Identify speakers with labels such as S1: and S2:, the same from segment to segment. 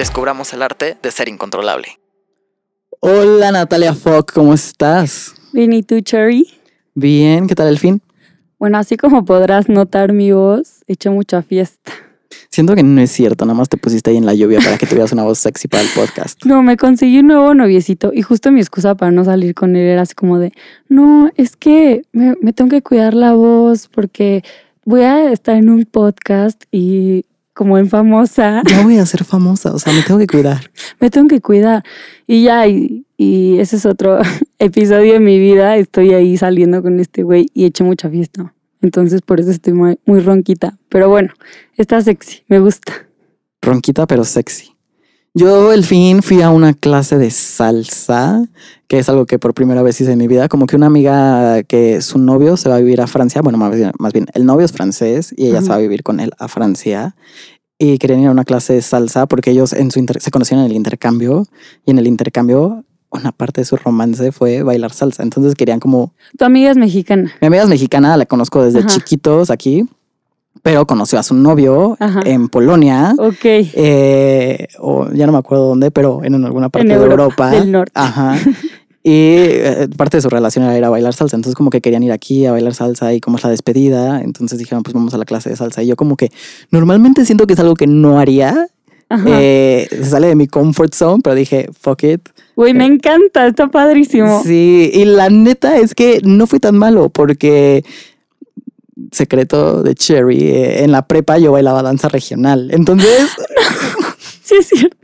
S1: Descubramos el arte de ser incontrolable.
S2: Hola Natalia Fock, ¿cómo estás?
S3: Bien, ¿y tú, Cherry?
S2: Bien, ¿qué tal el fin?
S3: Bueno, así como podrás notar mi voz, he hecho mucha fiesta.
S2: Siento que no es cierto, nada más te pusiste ahí en la lluvia para que tuvieras una voz sexy para el podcast.
S3: No, me conseguí un nuevo noviecito y justo mi excusa para no salir con él era así como de, no, es que me, me tengo que cuidar la voz porque voy a estar en un podcast y como en famosa,
S2: Ya voy a ser famosa, o sea, me tengo que cuidar.
S3: me tengo que cuidar. Y ya, y, y ese es otro episodio de mi vida, estoy ahí saliendo con este güey y he hecho mucha fiesta. Entonces por eso estoy muy, muy ronquita. Pero bueno, está sexy, me gusta.
S2: Ronquita pero sexy. Yo el fin fui a una clase de salsa, que es algo que por primera vez hice en mi vida. Como que una amiga que su novio se va a vivir a Francia, bueno, más bien, más bien el novio es francés y ella se va a vivir con él a Francia. Y querían ir a una clase de salsa porque ellos en su se conocieron en el intercambio y en el intercambio una parte de su romance fue bailar salsa. Entonces querían como
S3: Tu amiga es mexicana.
S2: mi amiga es mexicana, la conozco desde
S3: Ajá.
S2: chiquitos aquí, pero conoció a su novio
S3: Ajá.
S2: en Polonia.
S3: Ok.
S2: Eh, o ya no me acuerdo dónde, pero en alguna parte
S3: En
S2: de
S3: Europa
S2: Europa.
S3: del Norte.
S2: Ajá. Y eh, parte de su relación era ir a bailar salsa. Entonces, como que querían ir aquí a bailar salsa y como es la despedida. Entonces dijeron, pues vamos a la clase de salsa. Y yo, como que normalmente siento que es algo que no haría. Eh, se sale de mi comfort zone, pero dije, fuck it.
S3: Güey, me encanta, está padrísimo.
S2: Sí, y la neta es que no fue tan malo porque secreto de Cherry, eh, en la prepa yo bailaba danza regional. Entonces,
S3: Sí, es cierto.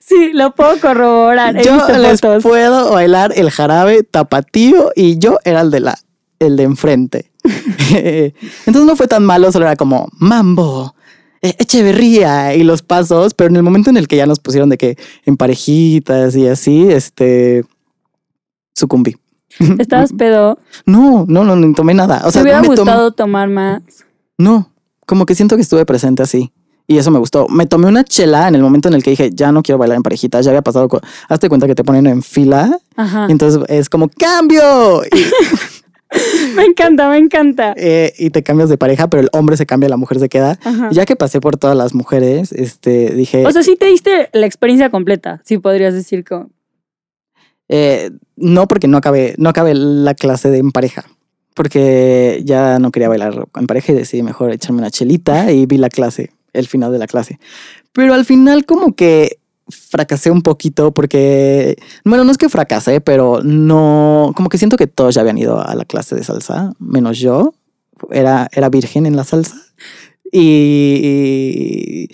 S3: Sí, lo puedo corroborar. He
S2: yo
S3: visto
S2: les
S3: fotos.
S2: puedo bailar el jarabe tapatío y yo era el de la el de enfrente. Entonces no fue tan malo, solo era como mambo, eh, Echeverría y los pasos, pero en el momento en el que ya nos pusieron de que en parejitas y así, este sucumbí.
S3: Estabas pedo.
S2: No, no, no, no tomé nada. O sea,
S3: ¿Te hubiera
S2: tomé-
S3: gustado tomar más?
S2: No, como que siento que estuve presente así. Y eso me gustó. Me tomé una chela en el momento en el que dije, ya no quiero bailar en parejitas. Ya había pasado. con- Hazte cuenta que te ponen en fila.
S3: Ajá.
S2: Y entonces es como, ¡cambio! Y,
S3: Me encanta, me encanta.
S2: eh, y te cambias de pareja, pero el hombre se cambia, la mujer se queda.
S3: Ajá.
S2: Ya que pasé por todas las mujeres, este, dije,
S3: O sea, sí te diste la experiencia completa, sí podrías decir como.
S2: Eh, no, porque no acabé, no acabé la clase de en pareja. Porque ya no quería bailar en pareja y decidí mejor echarme una chelita y vi la clase, el final de la clase. Pero al final como que fracasé un poquito porque, bueno, no es que fracasé, pero no, como que siento que todos ya habían ido a la clase de salsa, menos yo. Era, era virgen en la salsa. Y,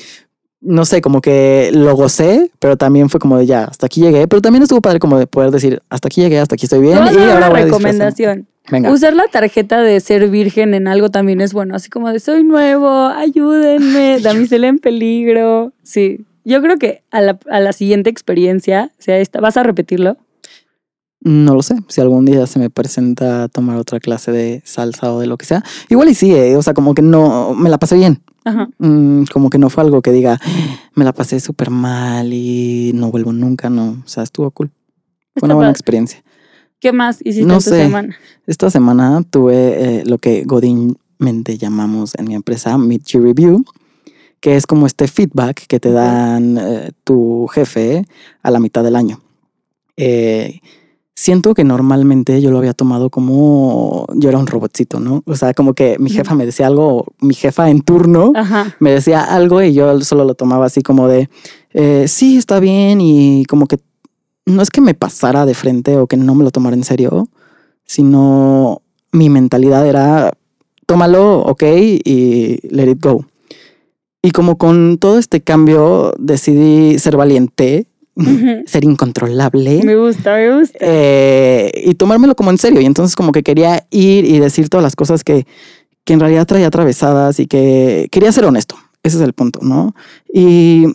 S2: no sé, como que lo gocé, pero también fue como de ya, hasta aquí llegué. Pero también estuvo padre como de poder decir, hasta aquí llegué, hasta aquí estoy bien. Y ahora
S3: una
S2: voy a disfrazarme".
S3: recomendación.
S2: Venga.
S3: Usar la tarjeta de ser virgen en algo también es bueno. Así como de soy nuevo, ayúdenme, damisela en peligro. Sí. Yo creo que a la, a la siguiente experiencia, sea esta, ¿vas a repetirlo?
S2: No lo sé. Si algún día se me presenta tomar otra clase de salsa o de lo que sea. Igual y sí, eh, o sea, como que no, me la pasé bien.
S3: Ajá.
S2: Mm, como que no fue algo que diga, me la pasé súper mal y no vuelvo nunca, no. O sea, estuvo cool. Fue una buena experiencia.
S3: ¿Qué más hiciste
S2: No
S3: en tu
S2: sé.
S3: semana?
S2: Esta semana tuve eh, lo que godínmente llamamos en mi empresa Meet Your Review, que es como este feedback que te dan eh, tu jefe a la mitad del año. Eh, siento que normalmente yo lo había tomado como yo era un robotcito, ¿no? O sea, como que mi jefa me decía algo, mi jefa en turno
S3: Ajá.
S2: me decía algo y yo solo lo tomaba así como de, eh, sí, está bien y como que no es que me pasara de frente o que no me lo tomara en serio, sino mi mentalidad era, tómalo, ok, y let it go. Y como con todo este cambio decidí ser valiente, Ser incontrolable.
S3: Me gusta, me gusta.
S2: eh, y tomármelo como en serio. Y entonces como que quería ir y decir todas las cosas que, que en realidad traía atravesadas y que quería ser honesto. Ese es el punto, ¿no? Y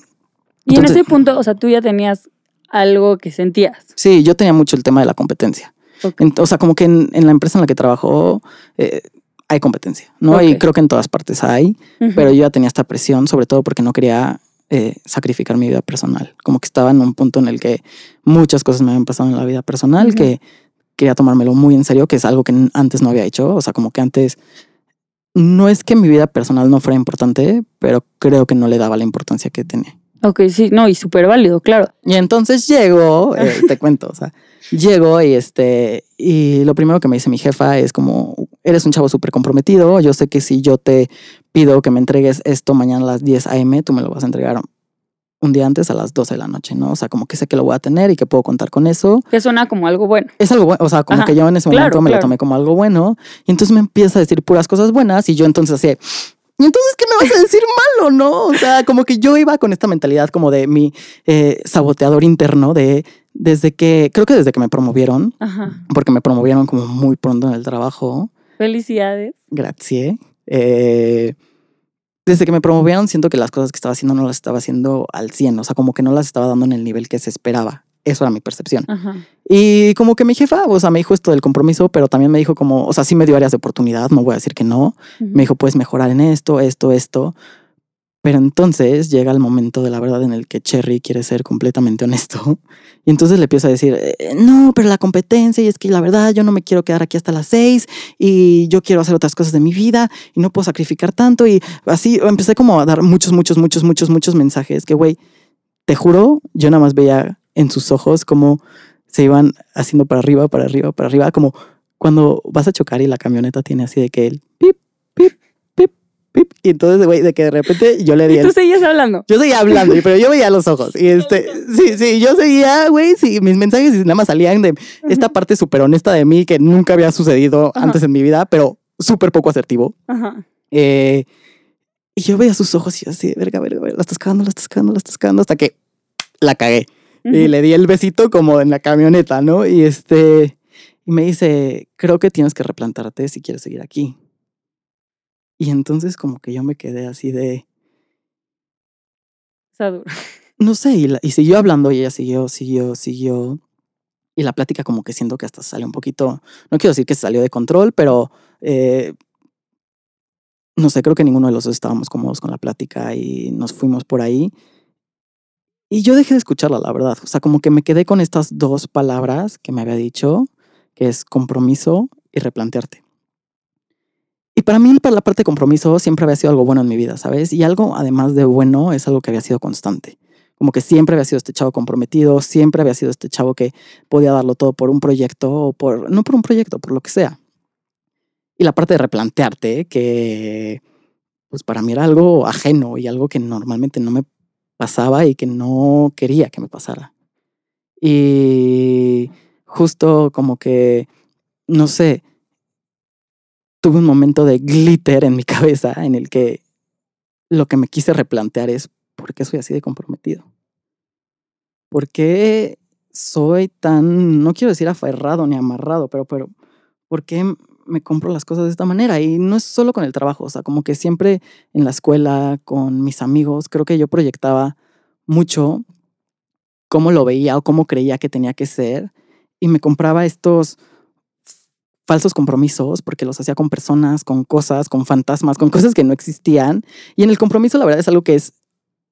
S3: Y en ese punto, o sea, tú ya tenías algo que sentías.
S2: Sí, yo tenía mucho el tema de la competencia. O sea, como que en, en la empresa en la que trabajo eh, hay competencia, ¿no? Y creo que en todas partes hay, pero yo ya tenía esta presión, sobre todo porque no quería eh, sacrificar mi vida personal. Como que estaba en un punto en el que muchas cosas me habían pasado en la vida personal, que quería tomármelo muy en serio, que es algo que antes no había hecho. O sea, como que antes no es que mi vida personal no fuera importante, pero creo que no le daba la importancia que tenía.
S3: Ok, sí, no, y súper válido, claro.
S2: Y entonces llego, eh, te cuento, o sea, llego y este, y lo primero que me dice mi jefa es como, eres un chavo súper comprometido, yo sé que si yo te pido que me entregues esto mañana a las 10 a.m., tú me lo vas a entregar un día antes a las 12 de la noche, ¿no? O sea, como que sé que lo voy a tener y que puedo contar con eso.
S3: Que suena como algo bueno.
S2: Es algo bueno, o sea, como
S3: Ajá,
S2: que yo en ese momento
S3: claro,
S2: me lo tomé como algo bueno. Y entonces me empieza a decir puras cosas buenas y yo entonces así, de, ¿y entonces qué me vas a decir malo, no? O sea, como que yo iba con esta mentalidad como de mi eh, saboteador interno de desde que, creo que desde que me promovieron,
S3: Ajá.
S2: porque me promovieron como muy pronto en el trabajo,
S3: Felicidades.
S2: gracias. Eh, desde que me promovieron siento que las cosas que estaba haciendo no las estaba haciendo al 100, o sea, como que no las estaba dando en el nivel que se esperaba. Eso era mi percepción.
S3: Ajá.
S2: Y como que mi jefa, o sea, me dijo esto del compromiso, pero también me dijo como, o sea, sí me dio áreas de oportunidad, no voy a decir que no. Me dijo, puedes mejorar en esto, esto, esto. Pero entonces llega el momento de la verdad en el que Cherry quiere ser completamente honesto. Y entonces le empiezo a decir, "Eh, no, pero la competencia, y es que la verdad yo no me quiero quedar aquí hasta las seis, y yo quiero hacer otras cosas de mi vida, y no puedo sacrificar tanto. Y así empecé como a dar muchos, muchos, muchos, muchos, muchos mensajes que, güey, te juro, yo nada más veía en sus ojos como se iban haciendo para arriba, para arriba, para arriba, como cuando vas a chocar y la camioneta tiene así de que el pip, pip, pip, pip. Y entonces, güey, de que de repente yo le di
S3: Y tú
S2: el...
S3: seguías hablando.
S2: Yo seguía hablando, pero yo veía los ojos. Y este, sí, sí, yo seguía, güey, sí, mis mensajes nada más salían de esta parte súper honesta de mí que nunca había sucedido
S3: Ajá.
S2: antes en mi vida, pero súper poco asertivo.
S3: Ajá.
S2: Eh, y yo veía sus ojos y yo así, verga, verga, verga, la estás cagando, la estás cagando, la estás cagando, hasta que la cagué. Y le di el besito como en la camioneta, ¿no? Y este, y me dice, creo que tienes que replantarte si quieres seguir aquí. Y entonces como que yo me quedé así de,
S3: Está duro.
S2: no sé, y, la- y siguió hablando y ella siguió, siguió, siguió. Y la plática como que siento que hasta salió un poquito, no quiero decir que salió de control, pero eh, no sé, creo que ninguno de los dos estábamos cómodos con la plática y nos fuimos por ahí. Y yo dejé de escucharla, la verdad. O sea, como que me quedé con estas dos palabras que me había dicho, que es compromiso y replantearte. Y para mí, la parte de compromiso, siempre había sido algo bueno en mi vida, ¿sabes? Y algo, además de bueno, es algo que había sido constante. Como que siempre había sido este chavo comprometido, siempre había sido este chavo que podía darlo todo por un proyecto o por, no por un proyecto, por lo que sea. Y la parte de replantearte, que pues para mí era algo ajeno y algo que normalmente no me pasaba y que no quería que me pasara. Y justo como que, no sé, tuve un momento de glitter en mi cabeza en el que lo que me quise replantear es, ¿por qué soy así de comprometido? ¿Por qué soy tan, no quiero decir aferrado ni amarrado, pero, pero, ¿por qué me compro las cosas de esta manera? Y no es solo con el trabajo, o sea, como que siempre en la escuela, con mis amigos, creo que yo proyectaba mucho cómo lo veía o cómo creía que tenía que ser y me compraba estos falsos compromisos porque los hacía con personas, con cosas, con fantasmas, con cosas que no existían. Y en el compromiso la verdad es algo que es,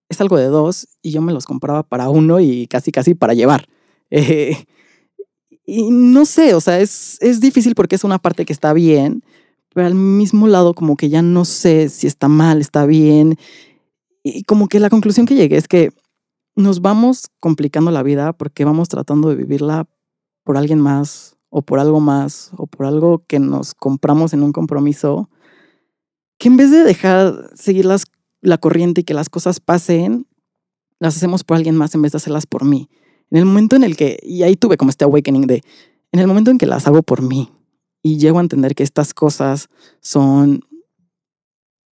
S2: es algo de dos y yo me los compraba para uno y casi casi para llevar. Eh, y no sé, o sea, es, es difícil porque es una parte que está bien, pero al mismo lado como que ya no sé si está mal, está bien. Y como que la conclusión que llegué es que nos vamos complicando la vida porque vamos tratando de vivirla por alguien más o por algo más o por algo que nos compramos en un compromiso, que en vez de dejar seguir las, la corriente y que las cosas pasen, las hacemos por alguien más en vez de hacerlas por mí. En el momento en el que, y ahí tuve como este awakening de, en el momento en que las hago por mí y llego a entender que estas cosas son,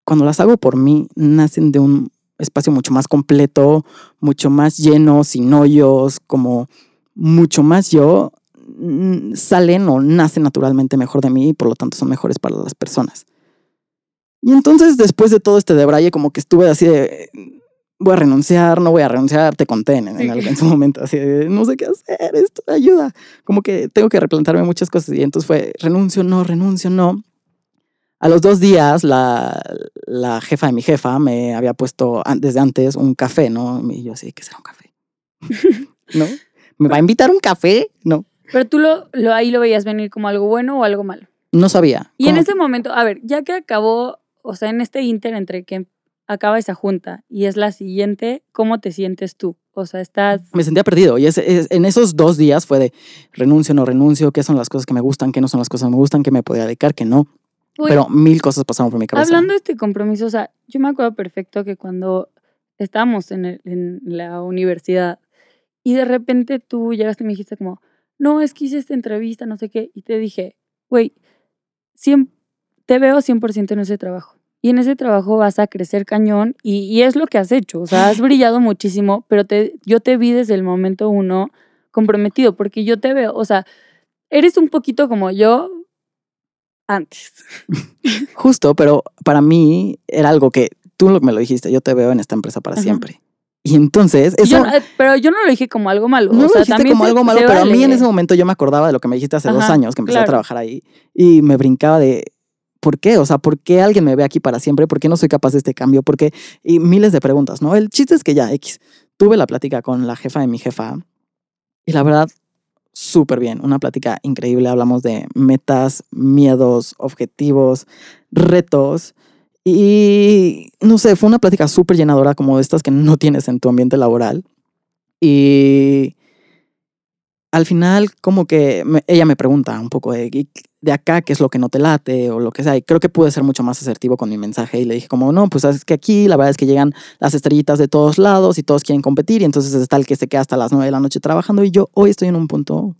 S2: cuando las hago por mí, nacen de un espacio mucho más completo, mucho más lleno, sin hoyos, como mucho más yo, mm, salen o nacen naturalmente mejor de mí y por lo tanto son mejores para las personas. Y entonces después de todo este debraye como que estuve así de voy a renunciar, no voy a renunciar, te conté en, en,
S3: Sí.
S2: en su momento, así de, no sé qué hacer, esto ayuda. Como que tengo que replantearme muchas cosas y entonces fue, renuncio, no, renuncio, no. A los dos días, la, la jefa de mi jefa me había puesto desde antes un café, ¿no? Y yo así, ¿qué será un café? ¿No? ¿Me va a invitar un café? No,
S3: Pero tú lo, lo ahí lo veías venir como algo bueno o algo malo.
S2: no sabía.
S3: Y en
S2: ¿Cómo?
S3: ese momento, a ver, ya que acabó, o sea, en este inter entre que acaba esa junta y es la siguiente, ¿cómo te sientes tú? O sea, estás...
S2: me sentía perdido. Y ese- es- en esos dos días fue de renuncio, no renuncio, qué son las cosas que me gustan, qué no son las cosas que me gustan, qué me podía dedicar, qué no.
S3: Uy,
S2: Pero mil cosas pasaron por mi cabeza.
S3: Hablando de este compromiso, o sea, yo me acuerdo perfecto que cuando estábamos en, el- en la universidad y de repente tú llegaste y me dijiste como, no, es que hice esta entrevista, no sé qué, y te dije, güey, te veo 100% en ese trabajo. Y en ese trabajo vas a crecer cañón y, y es lo que has hecho. O sea, has brillado muchísimo, pero te, yo te vi desde el momento uno comprometido, porque yo te veo, o sea, eres un poquito como yo antes.
S2: Justo, pero para mí era algo que tú me lo dijiste, yo te veo en esta empresa para
S3: Ajá.
S2: siempre. Y entonces, eso
S3: yo no- eh, pero yo no lo dije como algo malo.
S2: no
S3: o
S2: lo dijiste
S3: también
S2: como
S3: se-
S2: algo malo, pero a mí en ese momento yo me acordaba de lo que me dijiste hace dos años que empecé a trabajar ahí y me brincaba de ¿por qué? O sea, ¿por qué alguien me ve aquí para siempre? ¿Por qué no soy capaz de este cambio? ¿Por qué? Y miles de preguntas, ¿no? El chiste es que ya, X, tuve la plática con la jefa de mi jefa y la verdad, súper bien, una plática increíble. Hablamos de metas, miedos, objetivos, retos. Y no sé, fue una plática súper llenadora como estas que no tienes en tu ambiente laboral. Y al final como que ella me pregunta un poco de, "¿Y de acá qué es lo que no te late o lo que sea. Y creo que pude ser mucho más asertivo con mi mensaje y le dije como, no, pues es que aquí la verdad es que llegan las estrellitas de todos lados y todos quieren competir y entonces está el que se queda hasta las nueve de la noche trabajando y yo hoy estoy en un punto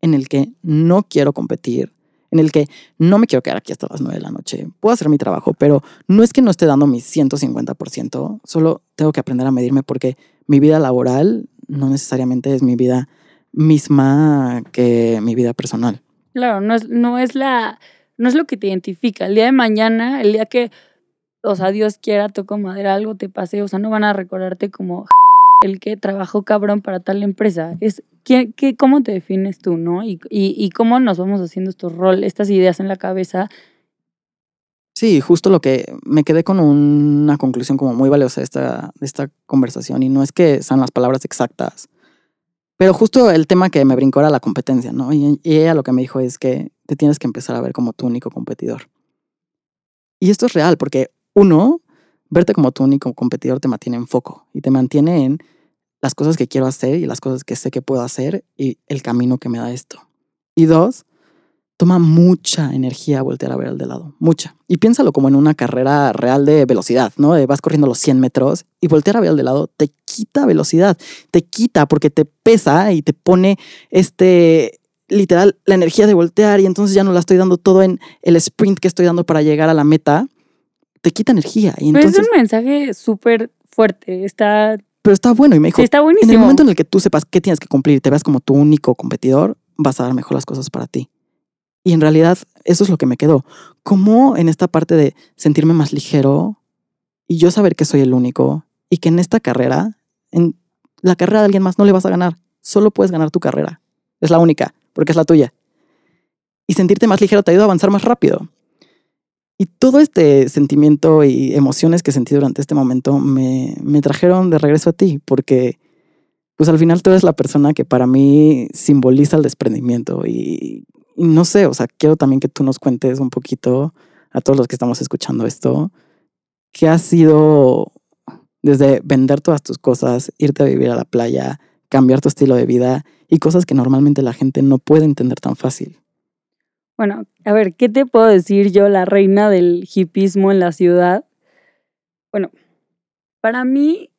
S2: en el que no quiero competir, en el que no me quiero quedar aquí hasta las nueve de la noche. Puedo hacer mi trabajo, pero no es que no esté dando mi 150%, solo tengo que aprender a medirme porque mi vida laboral no necesariamente es mi vida misma que mi vida personal.
S3: Claro, no es, no es la, no es lo que te identifica. El día de mañana, el día que, o sea, Dios quiera, toco madera, algo te pase, o sea, no van a recordarte como el que trabajó cabrón para tal empresa. Es ¿qué, qué, cómo te defines tú, ¿no? Y, y, y cómo nos vamos haciendo estos roles, estas ideas en la cabeza.
S2: Sí, justo lo que me quedé con una conclusión como muy valiosa de esta, de esta conversación y no es que sean las palabras exactas, pero justo el tema que me brincó era la competencia, ¿no? Y, ella lo que me dijo es que te tienes que empezar a ver como tu único competidor. Y esto es real porque uno, verte como tu único competidor te mantiene en foco y te mantiene en las cosas que quiero hacer y las cosas que sé que puedo hacer y el camino que me da esto. Y dos, toma mucha energía voltear a ver al de lado, mucha. Y piénsalo como en una carrera real de velocidad, ¿no? Vas corriendo los 100 metros y voltear a ver al de lado te quita velocidad, te quita porque te pesa y te pone este, literal, la energía de voltear y entonces ya no la estoy dando todo en el sprint que estoy dando para llegar a la meta, te quita energía. Y
S3: Pero
S2: entonces,
S3: es un mensaje súper fuerte. Está,
S2: pero está bueno y me dijo,
S3: sí, está
S2: en
S3: buenísimo.
S2: el momento en el que tú sepas qué tienes que cumplir y te veas como tu único competidor, vas a dar mejor las cosas para ti. Y en realidad eso es lo que me quedó. Como en esta parte de sentirme más ligero y yo saber que soy el único y que en esta carrera, en la carrera de alguien más no le vas a ganar. Solo puedes ganar tu carrera. Es la única, porque es la tuya. Y sentirte más ligero te ayuda a avanzar más rápido. Y todo este sentimiento y emociones que sentí durante este momento me, me trajeron de regreso a ti, porque pues al final tú eres la persona que para mí simboliza el desprendimiento y, y no sé, o sea, quiero también que tú nos cuentes un poquito a todos los que estamos escuchando esto, qué ha sido desde vender todas tus cosas, irte a vivir a la playa, cambiar tu estilo de vida y cosas que normalmente la gente no puede entender tan fácil.
S3: Bueno, a ver, ¿qué te puedo decir yo, la reina del hipismo en la ciudad? Bueno, para mí,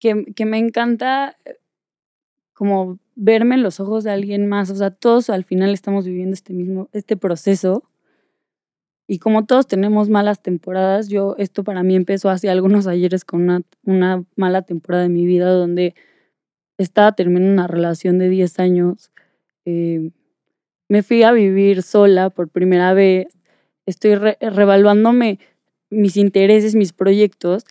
S3: que, me encanta eh, como verme en los ojos de alguien más, o sea, todos al final estamos viviendo este mismo, este proceso. Y como todos tenemos malas temporadas, yo, esto para mí empezó hace algunos ayeres con una, una mala temporada de mi vida donde estaba terminando una relación de 10 años. eh, me fui a vivir sola por primera vez, estoy re- revaluándome mis intereses, mis proyectos.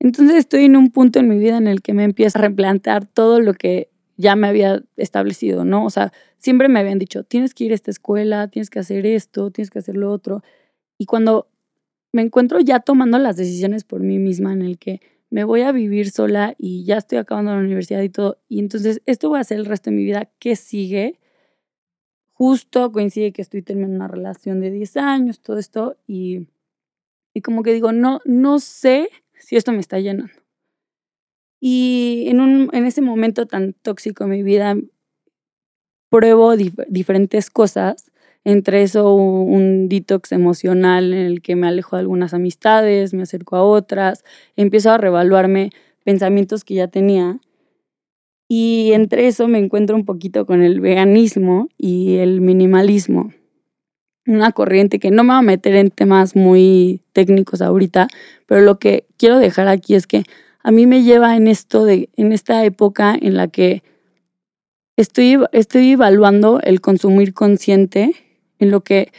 S3: Entonces estoy en un punto en mi vida en el que me empiezo a replantear todo lo que ya me había establecido, ¿no? O sea, siempre me habían dicho, tienes que ir a esta escuela, tienes que hacer esto, tienes que hacer lo otro. Y cuando me encuentro ya tomando las decisiones por mí misma en el que me voy a vivir sola y ya estoy acabando la universidad y todo, y entonces esto va a ser el resto de mi vida, ¿qué sigue? Justo coincide que estoy terminando una relación de 10 años, todo esto, y, y como que digo, no, no sé si esto me está llenando. Y en, un, en ese momento tan tóxico en mi vida, pruebo dif- diferentes cosas, entre eso un detox emocional en el que me alejo de algunas amistades, me acerco a otras, empiezo a revaluarme pensamientos que ya tenía. Y entre eso me encuentro un poquito con el veganismo y el minimalismo. Una corriente que no me va a meter en temas muy técnicos ahorita, pero lo que quiero dejar aquí es que a mí me lleva en esto de, en esta época en la que estoy, estoy evaluando el consumir consciente, en lo que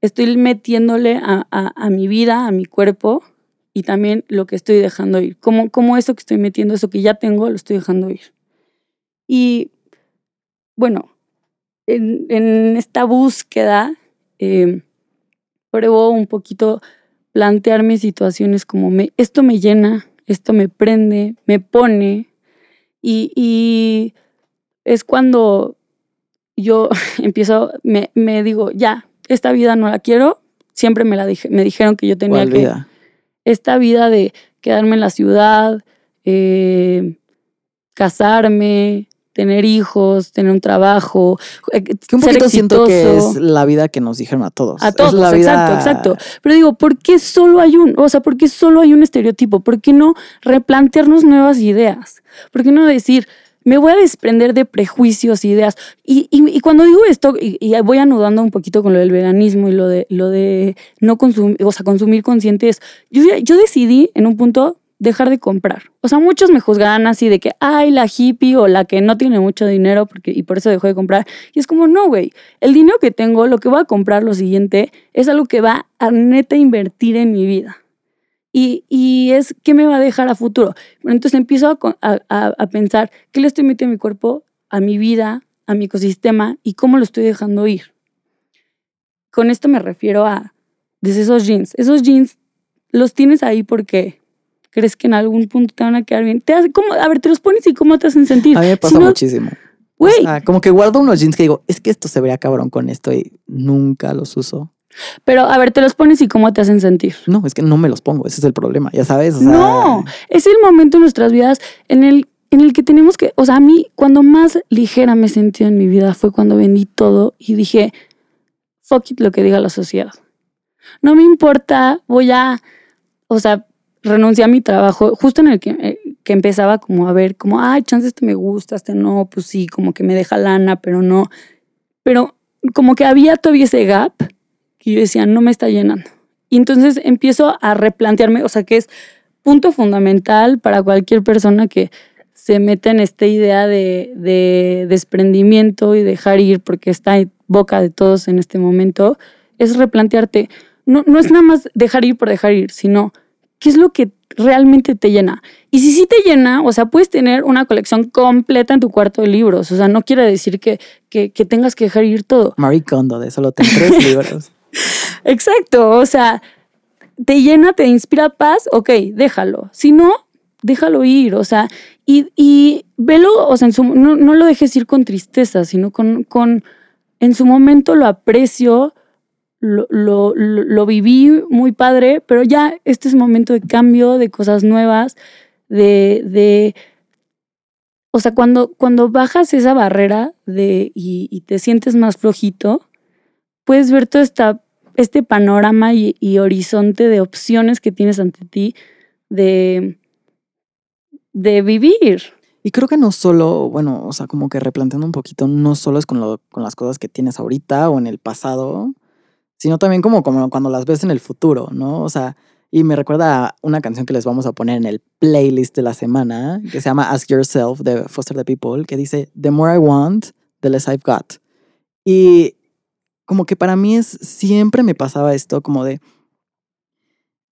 S3: estoy metiéndole a, a- mi vida, a mi cuerpo, y también lo que estoy dejando ir. Como, como eso que estoy metiendo, eso que ya tengo, lo estoy dejando ir. Y bueno, en, en esta búsqueda, eh, pruebo un poquito plantearme situaciones como esto me llena, esto me prende, me pone, y, y es cuando yo empiezo, me, me digo, ya, esta vida no la quiero, siempre me, la dije, me dijeron que yo tenía
S2: ¿Cuál
S3: que
S2: vida?
S3: esta vida de quedarme en la ciudad, eh, casarme, tener hijos, tener un trabajo, eh,
S2: Que un
S3: ser
S2: poquito siento que es la vida que nos dijeron a todos.
S3: A
S2: Es
S3: todos,
S2: vida-
S3: exacto, exacto. Pero digo, ¿por qué solo hay un, o sea, por qué solo hay un estereotipo? ¿Por qué no replantearnos nuevas ideas? ¿Por qué no decir, me voy a desprender de prejuicios, ideas? Y, y- y cuando digo esto, y, y voy anudando un poquito con lo del veganismo y lo de, lo de no consumir, o sea, consumir consciente es, yo, yo decidí en un punto dejar de comprar. O sea, muchos me juzgaban así de que, ay, la hippie o la que no tiene mucho dinero porque, y por eso dejó de comprar. Y es como, no, güey, el dinero que tengo, lo que voy a comprar, lo siguiente, es algo que va a neta invertir en mi vida. Y, y es qué me va a dejar a futuro. Entonces empiezo a- a- a pensar qué le estoy metiendo a mi cuerpo, a mi vida, a mi ecosistema y cómo lo estoy dejando ir. Con esto me refiero a desde esos jeans. Esos jeans los tienes ahí porque crees que en algún punto te van a quedar bien. Te hace, ¿cómo? A ver, te los pones y cómo te hacen sentir.
S2: A mí me
S3: Si
S2: pasa
S3: no,
S2: muchísimo. O
S3: Güey,
S2: sea, como que guardo unos jeans que digo, es que esto se vería cabrón con esto y nunca los uso.
S3: pero a ver, te los pones y cómo te hacen sentir.
S2: No, es que no me los pongo, ese es el problema, ya sabes. o sea,
S3: No, es el momento en nuestras vidas en el, en el que tenemos que, o sea, a mí cuando más ligera me sentí en mi vida fue cuando vendí todo y dije, fuck it lo que diga la sociedad. No me importa, voy a, o sea, renuncié a mi trabajo justo en el que, eh, que empezaba como a ver, como, ay, chance este me gusta, este no, pues sí, como que me deja lana, pero no. Pero como que había todavía ese gap que yo decía, no me está llenando. Y entonces empiezo a replantearme, o sea, que es punto fundamental para cualquier persona que se meta en esta idea de, de desprendimiento y dejar ir, porque está en boca de todos en este momento, es replantearte. No, no es nada más dejar ir por dejar ir, sino qué es lo que realmente te llena. Y si sí te llena, o sea, puedes tener una colección completa en tu cuarto de libros. O sea, no quiere decir que, que, que tengas que dejar ir todo.
S2: Marie Kondo, de solo tengo tres libros.
S3: Exacto, o sea, te llena, te inspira paz, ok, déjalo. Si no, déjalo ir, o sea, y, y velo, o sea, en su- no, no lo dejes ir con tristeza, sino con, con, en su momento lo aprecio, lo, lo, lo, viví muy padre, pero ya este es momento de cambio, de cosas nuevas, de, de o sea, cuando, cuando bajas esa barrera de, y, y te sientes más flojito, puedes ver todo esta, este panorama y, y horizonte de opciones que tienes ante ti de, de vivir.
S2: Y creo que no solo, bueno, o sea, como que replanteando un poquito, no solo es con, lo, con las cosas que tienes ahorita o en el pasado, sino también como, cuando las ves en el futuro, ¿no? O sea, y me recuerda a una canción que les vamos a poner en el playlist de la semana, que se llama Ask Yourself de Foster the People, que dice, The more I want, the less I've got. Y como que para mí es, siempre me pasaba esto como de,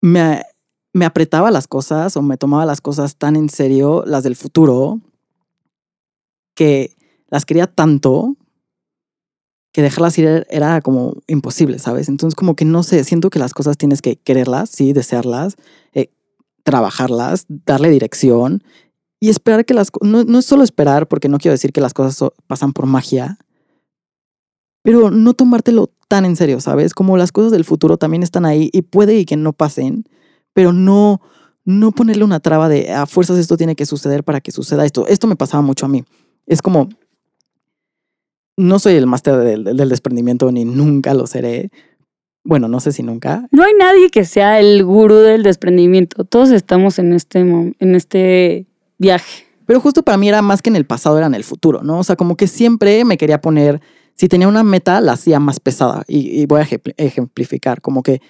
S2: me, me apretaba las cosas o me tomaba las cosas tan en serio, las del futuro, que las quería tanto que dejarlas ir era como imposible, ¿sabes? Entonces como que no sé, siento que las cosas tienes que quererlas, sí, desearlas, eh, trabajarlas, darle dirección y esperar que las no, no es solo esperar, porque no quiero decir que las cosas pasan por magia, pero no tomártelo tan en serio, ¿sabes? Como las cosas del futuro también están ahí y puede y que no pasen, pero no, no ponerle una traba de a fuerzas esto tiene que suceder para que suceda esto. Esto me pasaba mucho a mí. Es como, no soy el máster del, del desprendimiento ni nunca lo seré. Bueno, no sé si nunca.
S3: No hay nadie que sea el gurú del desprendimiento. Todos estamos en este, en este viaje.
S2: Pero justo para mí era más que en el pasado, era en el futuro, ¿no? O sea, como que siempre me quería poner, si tenía una meta, la hacía más pesada. Y, y voy a ejempl- ejemplificar, como que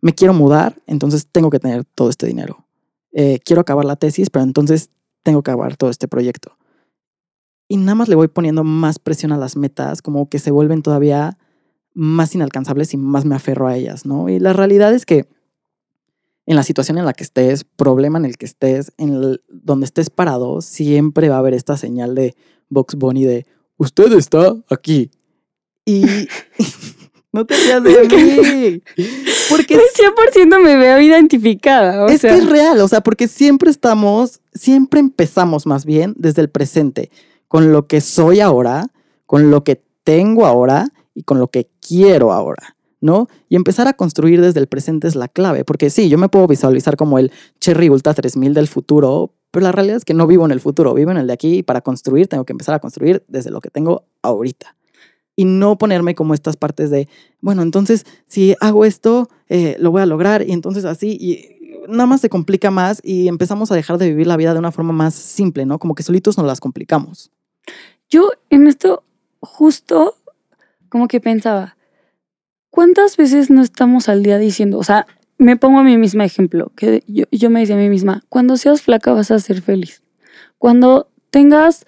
S2: me quiero mudar, entonces tengo que tener todo este dinero. Eh, quiero acabar la tesis, pero entonces tengo que acabar todo este proyecto. Y nada más le voy poniendo más presión a las metas, como que se vuelven todavía más inalcanzables y más me aferro a ellas, ¿no? Y la realidad es que en la situación en la que estés, problema en el que estés, en el- donde estés parado, siempre va a haber esta señal de Box Bunny de usted está aquí. Y no te rías de mí. Porque
S3: 100% me veo identificada. O
S2: es
S3: sea,
S2: que es real, o sea, porque siempre estamos, siempre empezamos más bien desde el presente, con lo que soy ahora, con lo que tengo ahora y con lo que quiero ahora, ¿no? Y empezar a construir desde el presente es la clave, porque sí, yo me puedo visualizar como el Cherry Ultra 3000 del futuro, pero la realidad es que no vivo en el futuro, vivo en el de aquí y para construir tengo que empezar a construir desde lo que tengo ahorita. Y no ponerme como estas partes de, bueno, entonces si hago esto, eh, lo voy a lograr y entonces así, y nada más se complica más y empezamos a dejar de vivir la vida de una forma más simple, ¿no? Como que solitos nos las complicamos.
S3: Yo en esto justo como que pensaba, ¿cuántas veces no estamos al día diciendo, o sea, me pongo a mí misma ejemplo, que yo, yo me decía a mí misma, cuando seas flaca vas a ser feliz. Cuando tengas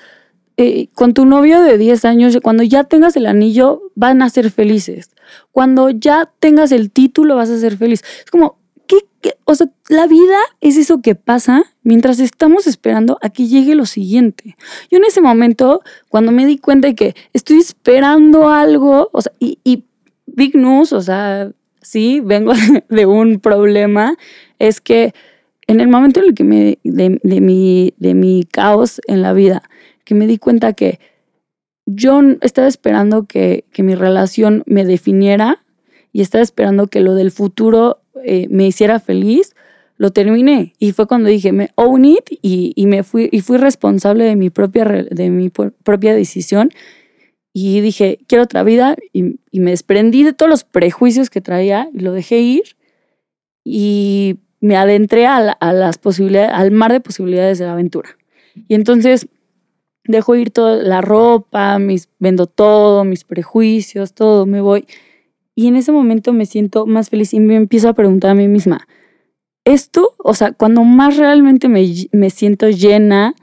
S3: eh, con tu novio de 10 años, cuando ya tengas el anillo, van a ser felices. Cuando ya tengas el título, vas a ser feliz. Es como, ¿qué, qué? O sea, la vida es eso que pasa mientras estamos esperando a que llegue lo siguiente. Yo en ese momento, cuando me di cuenta de que estoy esperando algo, o sea, y, y big news, o sea, sí, vengo de un problema, es que en el momento en el que me, de, de mi, de mi caos en la vida, que me di cuenta que yo estaba esperando que, que mi relación me definiera y estaba esperando que lo del futuro eh, me hiciera feliz, lo terminé. Y fue cuando dije, me own it y, y me fui, y fui responsable de mi propia, de mi propia decisión. Y dije, quiero otra vida y, y me desprendí de todos los prejuicios que traía y lo dejé ir y me adentré a las posibilidades, al mar de posibilidades de la aventura. Y entonces dejo ir toda la ropa, mis, vendo todo, mis prejuicios, todo, me voy. Y en ese momento me siento más feliz y me empiezo a preguntar a mí misma, esto, o sea, cuando más realmente me, me siento llena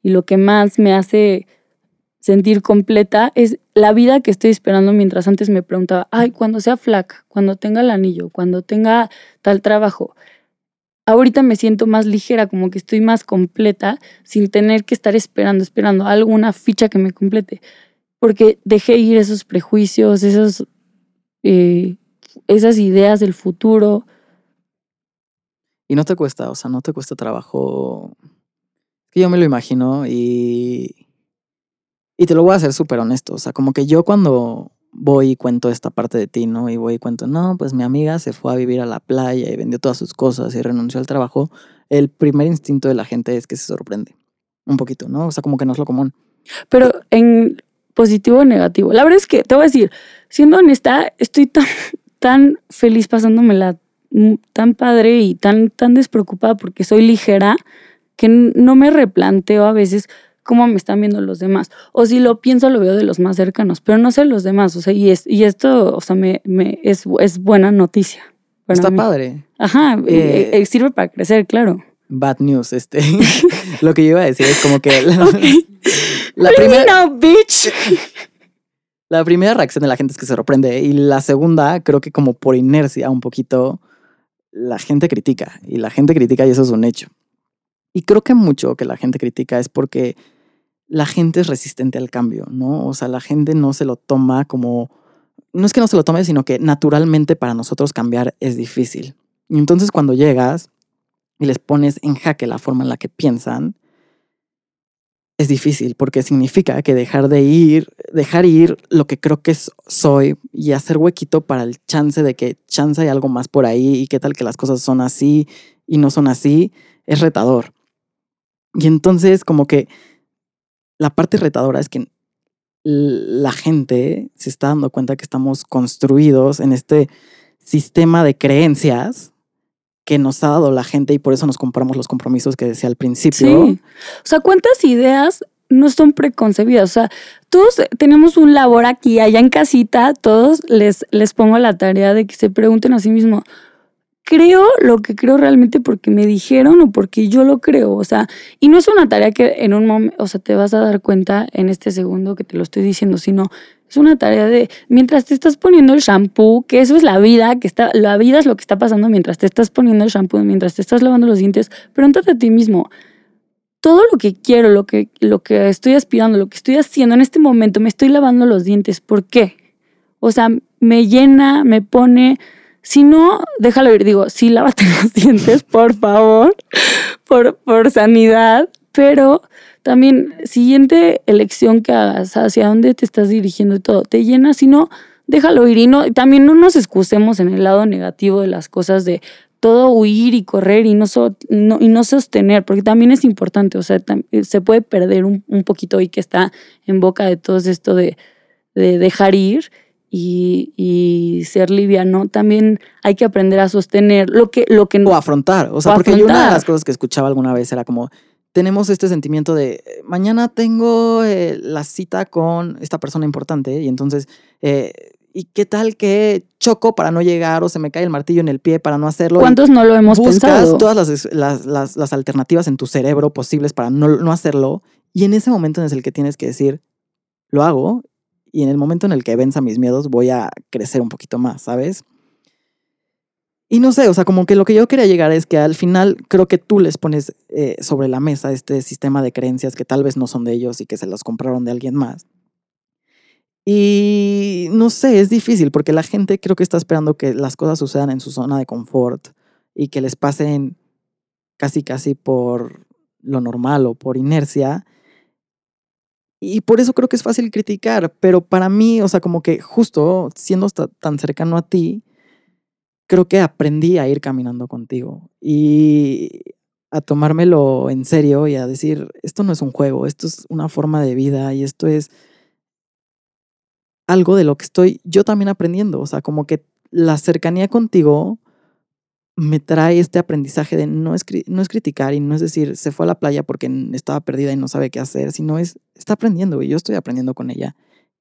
S3: y lo que más me hace sentir completa es la vida que estoy esperando mientras antes me preguntaba, ay, cuando sea flaca, cuando tenga el anillo, cuando tenga tal trabajo. Ahorita me siento más ligera, como que estoy más completa, sin tener que estar esperando, esperando alguna ficha que me complete. Porque dejé ir esos prejuicios, esos, eh, esas ideas del futuro.
S2: Y no te cuesta, o sea, no te cuesta trabajo. Que yo me lo imagino y. Y te lo voy a hacer súper honesto. O sea, como que yo cuando voy y cuento esta parte de ti, ¿no? Y voy y cuento, no, pues mi amiga se fue a vivir a la playa y vendió todas sus cosas y renunció al trabajo. El primer instinto de la gente es que se sorprende. Un poquito, ¿no? O sea, como que no es lo común.
S3: Pero en positivo o negativo. La verdad es que te voy a decir, siendo honesta, estoy tan, tan feliz pasándomela tan padre y tan, tan despreocupada porque soy ligera que no me replanteo a veces cómo me están viendo los demás. O si lo pienso, lo veo de los más cercanos, pero no sé los demás. O sea, y, es, y esto, o sea, me, me, es, es buena noticia.
S2: Está
S3: mí.
S2: padre.
S3: Ajá,
S2: Eh,
S3: eh, eh, sirve para crecer, claro.
S2: Bad news, este. lo que yo iba a decir es como que la, la primera,
S3: bitch.
S2: la primera reacción de la gente es que se sorprende y la segunda, creo que como por inercia un poquito, la gente critica y la gente critica y eso es un hecho. Y creo que mucho que la gente critica es porque la gente es resistente al cambio, ¿no? O sea, la gente no se lo toma como, no es que no se lo tome, sino que naturalmente para nosotros cambiar es difícil. Y entonces cuando llegas y les pones en jaque la forma en la que piensan, es difícil porque significa que dejar de ir, dejar ir lo que creo que soy y hacer huequito para el chance de que chance hay algo más por ahí y qué tal que las cosas son así y no son así, es retador. Y entonces como que la parte retadora es que la gente se está dando cuenta que estamos construidos en este sistema de creencias que nos ha dado la gente y por eso nos compramos los compromisos que decía al principio.
S3: Sí. O sea, ¿cuántas ideas no son preconcebidas? O sea, todos tenemos un labor aquí, allá en casita, todos les, les pongo la tarea de que se pregunten a sí mismos, creo lo que creo realmente porque me dijeron o porque yo lo creo. O sea, y no es una tarea que en un momento, o sea, te vas a dar cuenta en este segundo que te lo estoy diciendo, sino es una tarea de mientras te estás poniendo el shampoo, que eso es la vida, que está, la vida es lo que está pasando mientras te estás poniendo el shampoo, mientras te estás lavando los dientes, pregúntate a ti mismo. Todo lo que quiero, lo que, lo que estoy aspirando, lo que estoy haciendo en este momento, me estoy lavando los dientes. ¿Por qué? O sea, me llena, me pone, si no, déjalo ir. Digo, sí, lávate los dientes, por favor, por, por sanidad. Pero también, siguiente elección que hagas, hacia dónde te estás dirigiendo y todo, te llena. Si no, déjalo ir. Y no, también no nos excusemos en el lado negativo de las cosas de todo huir y correr y no, y no sostener, porque también es importante. O sea, se puede perder un, un poquito y que está en boca de todo esto de, de dejar ir y, y, ser liviano, también hay que aprender a sostener lo que, lo que
S2: O afrontar. O sea, porque yo una de las cosas que escuchaba alguna vez era como, tenemos este sentimiento de, mañana tengo eh, la cita con esta persona importante y entonces, eh, ¿y qué tal que choco para no llegar o se me cae el martillo en el pie para no hacerlo?
S3: ¿Cuántos no lo hemos
S2: buscas
S3: pensado?
S2: todas las, las, las, las alternativas en tu cerebro posibles para no, no hacerlo y en ese momento en el que tienes que decir, lo hago y en el momento en el que venza mis miedos voy a crecer un poquito más, ¿sabes? Y no sé, o sea, como que lo que yo quería llegar es que al final creo que tú les pones eh, sobre la mesa este sistema de creencias que tal vez no son de ellos y que se los compraron de alguien más. Y no sé, es difícil porque la gente creo que está esperando que las cosas sucedan en su zona de confort y que les pasen casi casi por lo normal o por inercia y por eso creo que es fácil criticar, pero para mí, o sea, como que justo siendo tan cercano a ti, creo que aprendí a ir caminando contigo y a tomármelo en serio y a decir, esto no es un juego, esto es una forma de vida y esto es algo de lo que estoy yo también aprendiendo, o sea, como que la cercanía contigo me trae este aprendizaje de no es, no es criticar y no es decir, se fue a la playa porque estaba perdida y no sabe qué hacer, sino es, está aprendiendo y yo estoy aprendiendo con ella.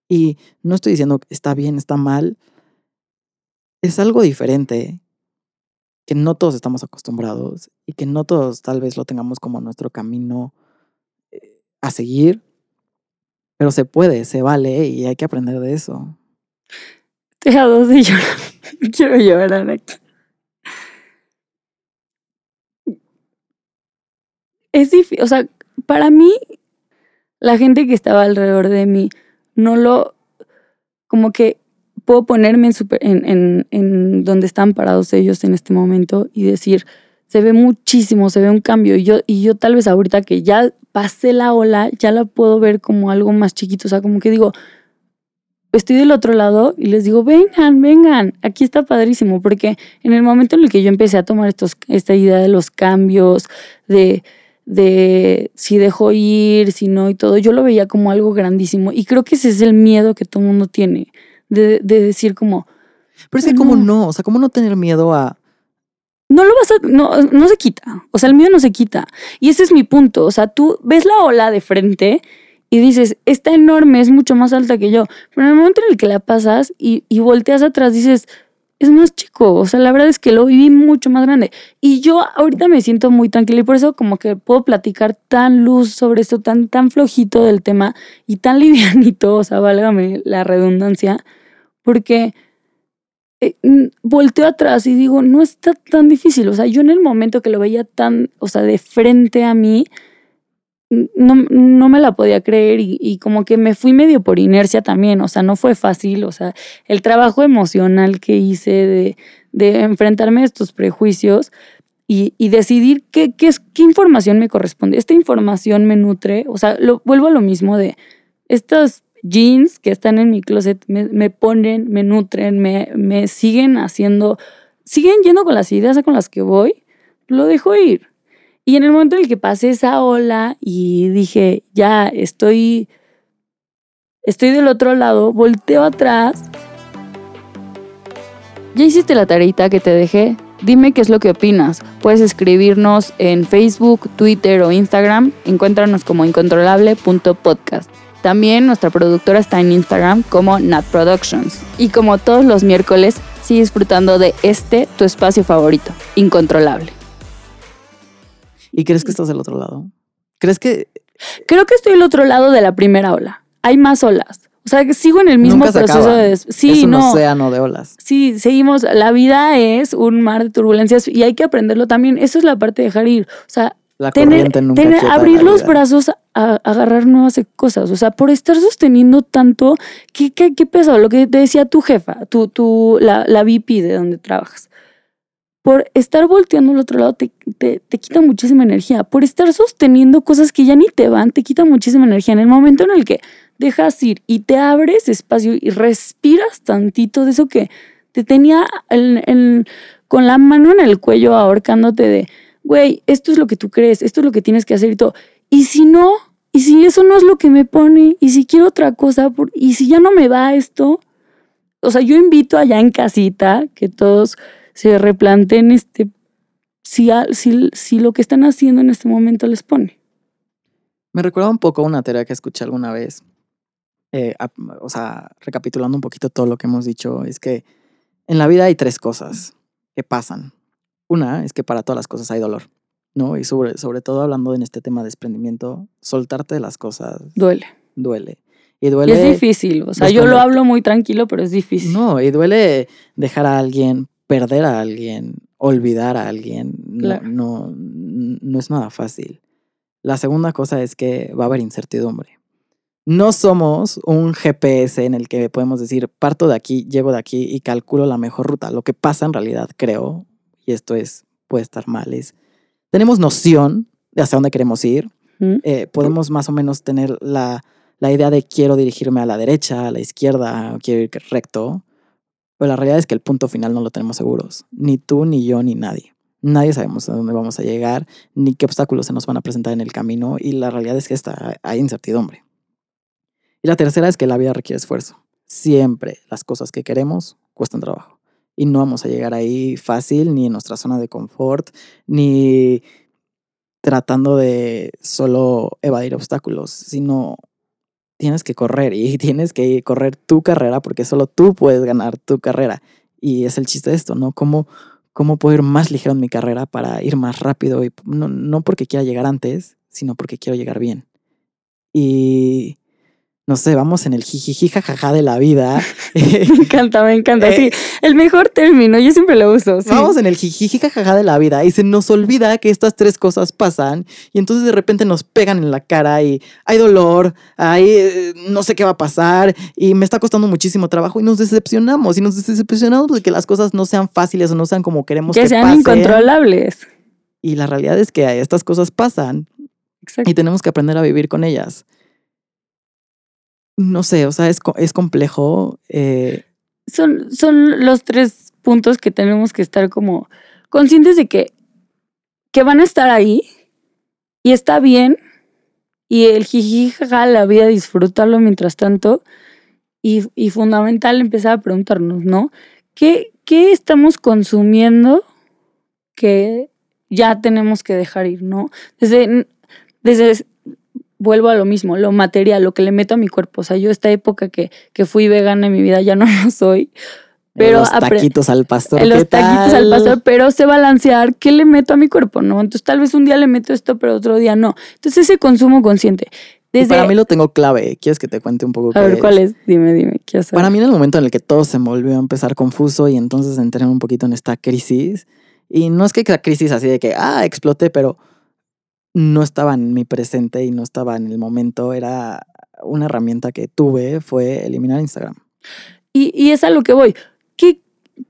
S2: Y no estoy diciendo está bien, está mal. Es algo diferente que no todos estamos acostumbrados y que no todos tal vez lo tengamos como nuestro camino eh, a seguir, pero se puede, se vale y hay que aprender de eso.
S3: Te a dos de llorar. Quiero llorar aquí. Es difícil, o sea, para mí, la gente que estaba alrededor de mí, no lo, como que puedo ponerme en, en, en, donde están parados ellos en este momento y decir, se ve muchísimo, se ve un cambio. Y yo, y yo tal vez ahorita que ya pasé la ola, ya la puedo ver como algo más chiquito. O sea, como que digo, estoy del otro lado y les digo, vengan, vengan, aquí está padrísimo. Porque en el momento en el que yo empecé a tomar estos, esta idea de los cambios, de de si dejo ir, si no y todo, yo lo veía como algo grandísimo. Y creo que ese es el miedo que todo el mundo tiene, de, decir como...
S2: Pero es que como no, o sea, ¿cómo no tener miedo a...
S3: No lo vas a, no, no se quita, o sea, el miedo no se quita. Y ese es mi punto, o sea, tú ves la ola de frente y dices, está enorme, es mucho más alta que yo. Pero en el momento en el que la pasas y, y volteas atrás, dices, es más chico. O sea, la verdad es que lo viví mucho más grande. Y yo ahorita me siento muy tranquila y por eso como que puedo platicar tan luz sobre esto, tan, tan flojito del tema y tan livianito, o sea, válgame la redundancia, porque eh, volteo atrás y digo, no está tan difícil. O sea, yo en el momento que lo veía tan, o sea, de frente a mí, no, no me la podía creer y, y como que me fui medio por inercia también. O sea, no fue fácil. O sea, el trabajo emocional que hice de, de enfrentarme a estos prejuicios y, y decidir qué, qué, es, qué información me corresponde. Esta información me nutre. O sea, lo, vuelvo a lo mismo de estos jeans que están en mi closet me, me ponen, me nutren, me, me siguen haciendo, siguen yendo con las ideas con las que voy, lo dejo ir. Y en el momento en el que pasé esa ola y dije, ya estoy, estoy del otro lado, volteo atrás. ¿Ya hiciste la tareita que te dejé? Dime qué es lo que opinas. Puedes escribirnos en Facebook, Twitter o Instagram. Encuéntranos como incontrolable.podcast. También nuestra productora está en Instagram como Nat Productions. Y como todos los miércoles, sigue disfrutando de este, tu espacio favorito, Incontrolable.
S2: ¿Y crees que estás del otro lado? ¿Crees que
S3: Creo que estoy al otro lado de la primera ola. Hay más olas. O sea, que sigo en el mismo
S2: nunca se
S3: proceso
S2: acaba?
S3: de... Sí,
S2: es un
S3: no.
S2: océano de olas?
S3: Sí, seguimos. La vida es un mar de turbulencias y hay que aprenderlo también. Eso es la parte de dejar ir. O sea,
S2: La
S3: tener,
S2: corriente nunca
S3: tener- abrir los brazos a, a agarrar nuevas cosas. O sea, por estar sosteniendo tanto, ¿qué, qué, qué pesado? Lo que te decía tu jefa, tu, tu, la, la VP de donde trabajas. Por estar volteando al otro lado te, te, te quita muchísima energía. Por estar sosteniendo cosas que ya ni te van, te quita muchísima energía. En el momento en el que dejas ir y te abres espacio y respiras tantito de eso que te tenía con la mano en el cuello ahorcándote de, güey, esto es lo que tú crees, esto es lo que tienes que hacer y todo. Y si no, y si eso no es lo que me pone, y si quiero otra cosa, y si ya no me va esto, o sea, yo invito allá en casita que todos se replanteen este, si, si, si lo que están haciendo en este momento les pone.
S2: Me recuerda un poco a una teoría que escuché alguna vez. Eh, a- o sea, recapitulando un poquito todo lo que hemos dicho, es que en la vida hay tres cosas que pasan. Una es que para todas las cosas hay dolor, ¿no? Y sobre, sobre todo hablando en este tema de desprendimiento, soltarte de las cosas
S3: Duele.
S2: duele. Y
S3: Y
S2: duele.
S3: es difícil, o sea, yo lo hablo muy tranquilo, pero es difícil.
S2: No, y duele dejar a alguien, perder a alguien, olvidar a alguien. No,
S3: Claro.
S2: no, no es nada fácil. La segunda cosa es que va a haber incertidumbre. No somos un GPS en el que podemos decir, parto de aquí, llego de aquí y calculo la mejor ruta. Lo que pasa en realidad, creo, y esto es, puede estar mal, es, tenemos noción de hacia dónde queremos ir,
S3: ¿Mm?
S2: eh, podemos más o menos tener la, la idea de quiero dirigirme a la derecha, a la izquierda, quiero ir recto, pero la realidad es que el punto final no lo tenemos seguros. Ni tú, ni yo, ni nadie. Nadie sabemos a dónde vamos a llegar, ni qué obstáculos se nos van a presentar en el camino, y la realidad es que está, hay incertidumbre. Y la tercera es que la vida requiere esfuerzo. Siempre las cosas que queremos cuestan trabajo. Y no vamos a llegar ahí fácil, ni en nuestra zona de confort, ni tratando de solo evadir obstáculos, sino tienes que correr y tienes que correr tu carrera porque solo tú puedes ganar tu carrera. Y es el chiste de esto, ¿no? ¿Cómo, cómo puedo ir más ligero en mi carrera para ir más rápido? Y no, no porque quiera llegar antes, sino porque quiero llegar bien. Y no sé, vamos en el jijiji jajaja de la vida.
S3: Me encanta, me encanta.
S2: Eh,
S3: sí, el mejor término, yo siempre lo uso. sí.
S2: Vamos en el jijiji jajaja de la vida y se nos olvida que estas tres cosas pasan y entonces de repente nos pegan en la cara y hay dolor, hay eh, no sé qué va a pasar y me está costando muchísimo trabajo y nos decepcionamos y nos decepcionamos de que las cosas no sean fáciles o no sean como queremos que,
S3: que sean
S2: pasen.
S3: incontrolables.
S2: Y la realidad es que estas cosas pasan
S3: Exacto.
S2: y tenemos que aprender a vivir con ellas. No sé, o sea, es, es complejo. eh,
S3: Son, son los tres puntos que tenemos que estar como conscientes de que, que van a estar ahí y está bien. Y el jiji, la vida, disfrutarlo mientras tanto. Y, y fundamental empezar a preguntarnos, ¿no? ¿Qué, ¿Qué estamos consumiendo que ya tenemos que dejar ir, ¿no? Desde, desde, vuelvo a lo mismo, lo material, lo que le meto a mi cuerpo. O sea, yo esta época que, que fui vegana en mi vida ya no lo soy. Pero
S2: los taquitos al pastor.
S3: los
S2: ¿qué
S3: taquitos al pastor, pero sé balancear qué le meto a mi cuerpo, ¿no? Entonces tal vez un día le meto esto, pero otro día no. Entonces ese consumo consciente. Desde,
S2: para mí lo tengo clave. ¿Quieres que te cuente un poco
S3: a
S2: qué
S3: ver,
S2: es?
S3: ¿cuál es? Dime, dime, saber.
S2: Para mí en el momento en el que todo se me volvió a empezar confuso y entonces entré un poquito en esta crisis. Y no es que la crisis así de que, ah, exploté, pero no estaba en mi presente y no estaba en el momento. Era una herramienta que tuve, fue eliminar Instagram.
S3: Y, y es a lo que voy. ¿Qué,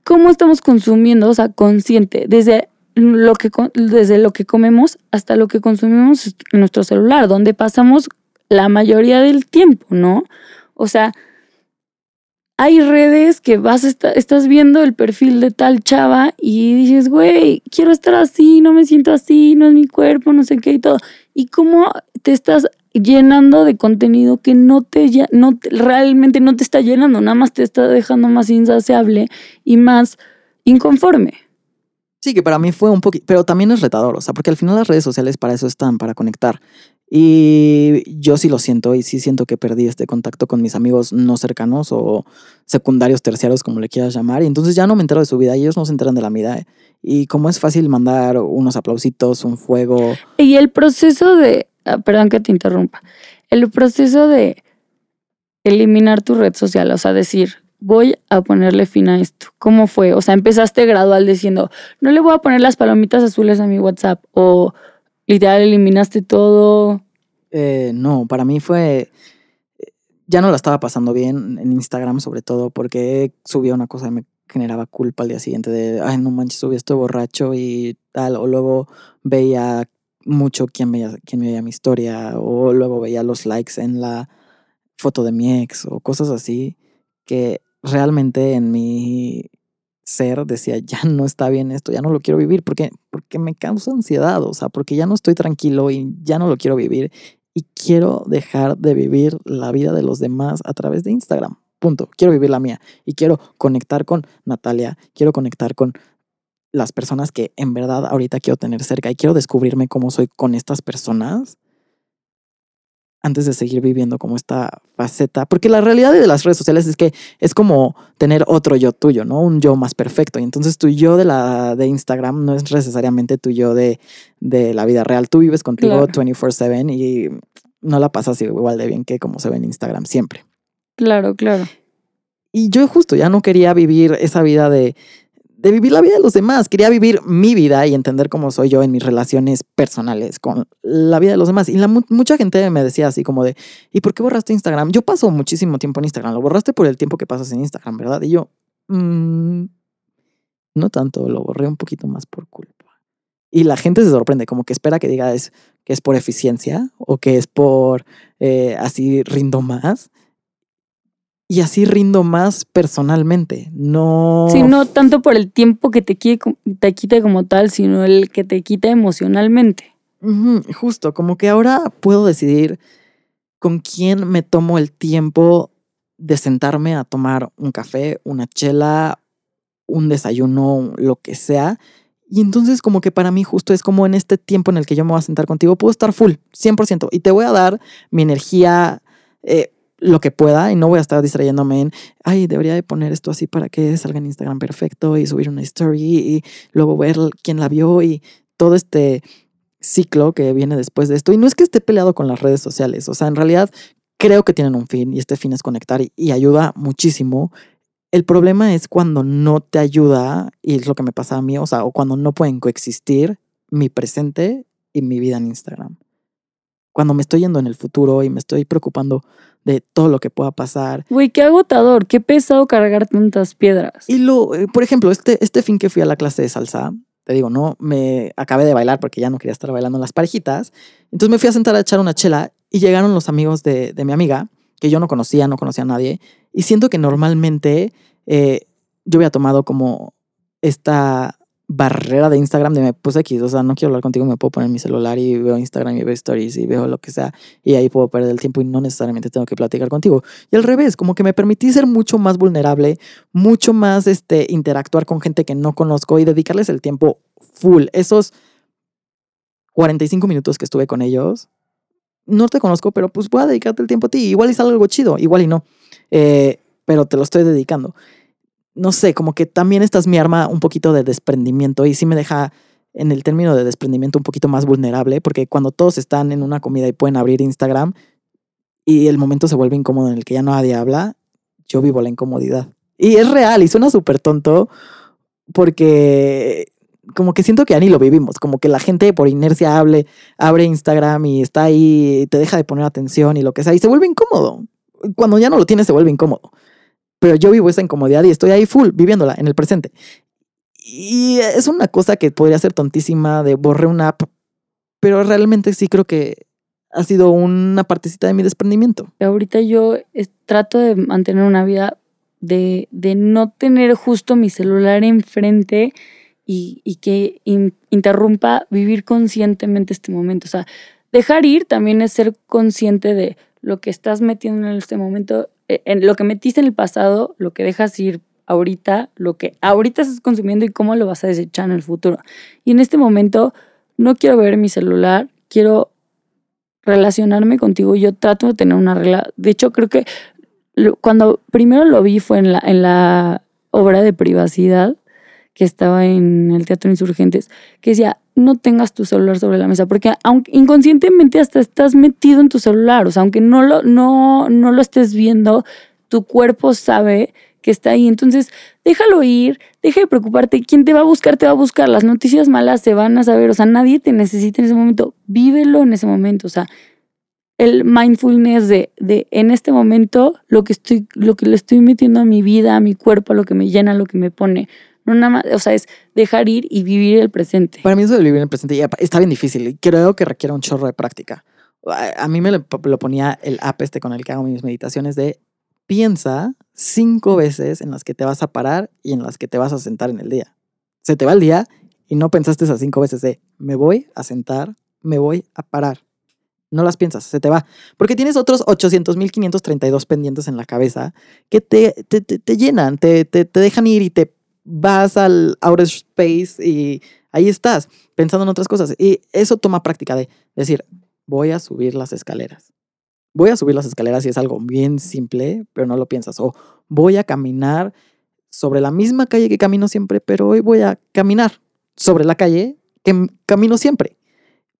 S3: ¿Cómo estamos consumiendo? O sea, consciente, desde lo, que, desde lo que comemos hasta lo que consumimos en nuestro celular, donde pasamos la mayoría del tiempo, ¿no? O sea, hay redes que vas, a esta- estás viendo el perfil de tal chava y dices, güey, quiero estar así, no me siento así, no es mi cuerpo, no sé qué y todo. Y cómo te estás llenando de contenido que no te, no te- realmente no te está llenando, nada más te está dejando más insaciable y más inconforme.
S2: Sí, que para mí fue un poquito, pero también es retador, o sea, porque al final las redes sociales para eso están, para conectar. Y yo sí lo siento y sí siento que perdí este contacto con mis amigos no cercanos o secundarios, terciarios, como le quieras llamar. Y entonces ya no me entero de su vida ellos no se enteran de la mía. Y como es fácil mandar unos aplausitos, un fuego.
S3: Y el proceso de, ah, perdón que te interrumpa, el proceso de eliminar tu red social, o sea, decir, voy a ponerle fin a esto. ¿Cómo fue? O sea, empezaste gradual diciendo, no le voy a poner las palomitas azules a mi WhatsApp o literal eliminaste todo.
S2: Eh, no, para mí fue. Ya no la estaba pasando bien en Instagram, sobre todo porque subía una cosa y me generaba culpa al día siguiente de, ay, no manches, subí estoy borracho y tal. O luego veía mucho quién veía, quién veía mi historia, o luego veía los likes en la foto de mi ex, o cosas así, que realmente en mi ser decía, ya no está bien esto, ya no lo quiero vivir, porque, porque me causa ansiedad, o sea, porque ya no estoy tranquilo y ya no lo quiero vivir y quiero dejar de vivir la vida de los demás a través de Instagram. Punto. Quiero vivir la mía y quiero conectar con Natalia, quiero conectar con las personas que en verdad ahorita quiero tener cerca y quiero descubrirme cómo soy con estas personas antes de seguir viviendo como esta faceta, porque la realidad de las redes sociales es que es como tener otro yo tuyo, ¿no? Un yo más perfecto. Y entonces tu yo de la de Instagram no es necesariamente tu yo de, de la vida real. Tú vives contigo
S3: Claro.
S2: 24/7 y no la pasas igual de bien que como se ve en Instagram siempre.
S3: Claro, claro.
S2: Y yo justo ya no quería vivir esa vida de, de vivir la vida de los demás. Quería vivir mi vida y entender cómo soy yo en mis relaciones personales con la vida de los demás. Y la, mu- mucha gente me decía así como de, ¿y por qué borraste Instagram? Yo paso muchísimo tiempo en Instagram. Lo borraste por el tiempo que pasas en Instagram, ¿verdad? Y yo, "Mm, no tanto, lo borré un poquito más por culpa. Y la gente se sorprende, como que espera que diga es, que es por eficiencia o que es por eh, así rindo más. Y así rindo más personalmente. No.
S3: Sí, no tanto por el tiempo que te, quite, te quite como tal, sino el que te quita emocionalmente.
S2: Justo, como que ahora puedo decidir con quién me tomo el tiempo de sentarme a tomar un café, una chela, un desayuno, lo que sea. Y entonces como que para mí justo es como en este tiempo en el que yo me voy a sentar contigo, puedo estar full, 100%, y te voy a dar mi energía, eh, lo que pueda, y no voy a estar distrayéndome en, ay, debería de poner esto así para que salga en Instagram perfecto y subir una story y luego ver quién la vio y todo este ciclo que viene después de esto. Y no es que esté peleado con las redes sociales, o sea, en realidad creo que tienen un fin y este fin es conectar y, y ayuda muchísimo. El problema es cuando no te ayuda, y es lo que me pasa a mí, o sea, o cuando no pueden coexistir mi presente y mi vida en Instagram. Cuando me estoy yendo en el futuro y me estoy preocupando de todo lo que pueda pasar.
S3: Güey, qué agotador, qué pesado cargar tantas piedras.
S2: Y lo, eh, por ejemplo, este, este fin que fui a la clase de salsa, te digo, no, me acabé de bailar porque ya no quería estar bailando en las parejitas. Entonces me fui a sentar a echar una chela y llegaron los amigos de, de mi amiga, que yo no conocía, no conocía a nadie. Y siento que normalmente eh, yo había tomado como esta barrera de Instagram de me puse X, o sea, no quiero hablar contigo, me puedo poner mi celular y veo Instagram y veo stories y veo lo que sea y ahí puedo perder el tiempo y no necesariamente tengo que platicar contigo. Y al revés, como que me permití ser mucho más vulnerable, mucho más este interactuar con gente que no conozco y dedicarles el tiempo full. Esos 45 minutos que estuve con ellos, no te conozco, pero pues voy a dedicarte el tiempo a ti. Igual y sale algo chido, igual y no. Eh, pero te lo estoy dedicando no sé, como que también esta es mi arma un poquito de desprendimiento y sí me deja en el término de desprendimiento un poquito más vulnerable, porque cuando todos están en una comida y pueden abrir Instagram, y el momento se vuelve incómodo en el que ya nadie habla, yo vivo la incomodidad. Y es real y suena súper tonto porque como que siento que ya ni lo vivimos, como que la gente por inercia hable, abre Instagram y está ahí, y te deja de poner atención y lo que sea, y se vuelve incómodo. Cuando ya no lo tienes se vuelve incómodo. Pero yo vivo esa incomodidad y estoy ahí full, viviéndola en el presente. Y es una cosa que podría ser tontísima de borré una app, pero realmente sí creo que ha sido una partecita de mi desprendimiento.
S3: Ahorita yo trato de mantener una vida de, de no tener justo mi celular enfrente y, y que in- interrumpa vivir conscientemente este momento. O sea, dejar ir también es ser consciente de lo que estás metiendo en este momento, en lo que metiste en el pasado, lo que dejas ir ahorita, lo que ahorita estás consumiendo y cómo lo vas a desechar en el futuro. Y en este momento no quiero ver mi celular, quiero relacionarme contigo. Yo trato de tener una regla. De hecho, creo que cuando primero lo vi fue en la, en la obra de privacidad que estaba en el Teatro Insurgentes, que decía, no tengas tu celular sobre la mesa, porque aunque inconscientemente hasta estás metido en tu celular, o sea, aunque no lo, no, no lo estés viendo, tu cuerpo sabe que está ahí. Entonces, déjalo ir, deja de preocuparte. Quien te va a buscar, te va a buscar. Las noticias malas se van a saber. O sea, nadie te necesita en ese momento. Vívelo en ese momento. O sea, el mindfulness de, de en este momento lo que estoy, lo que le estoy metiendo a mi vida, a mi cuerpo, a lo que me llena, a lo que me pone. No nada más, o sea, es dejar ir y vivir el presente.
S2: Para mí eso de vivir el presente ya está bien difícil y creo que requiere un chorro de práctica. A mí me lo, lo ponía el app este con el que hago mis meditaciones de piensa cinco veces en las que te vas a parar y en las que te vas a sentar en el día. Se te va el día y no pensaste esas cinco veces de me voy a sentar, me voy a parar. No las piensas, se te va. Porque tienes otros 800.532 pendientes en la cabeza que te, te, te- te llenan, te, te, te dejan ir y te vas al outer space y ahí estás pensando en otras cosas. Y eso toma práctica de decir, voy a subir las escaleras. Voy a subir las escaleras y es algo bien simple, pero no lo piensas. O voy a caminar sobre la misma calle que camino siempre, pero hoy voy a caminar sobre la calle que camino siempre.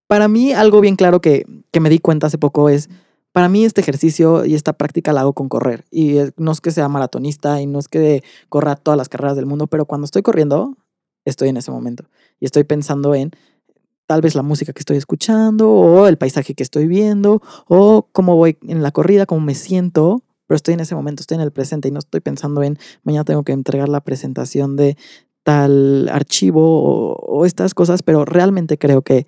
S2: Para mí, algo bien claro que, que me di cuenta hace poco es, para mí este ejercicio y esta práctica la hago con correr. Y no es que sea maratonista y no es que corra todas las carreras del mundo, pero cuando estoy corriendo, estoy en ese momento. Y estoy pensando en tal vez la música que estoy escuchando o el paisaje que estoy viendo o cómo voy en la corrida, cómo me siento, pero estoy en ese momento, estoy en el presente y no estoy pensando en mañana tengo que entregar la presentación de tal archivo o, o estas cosas, pero realmente creo que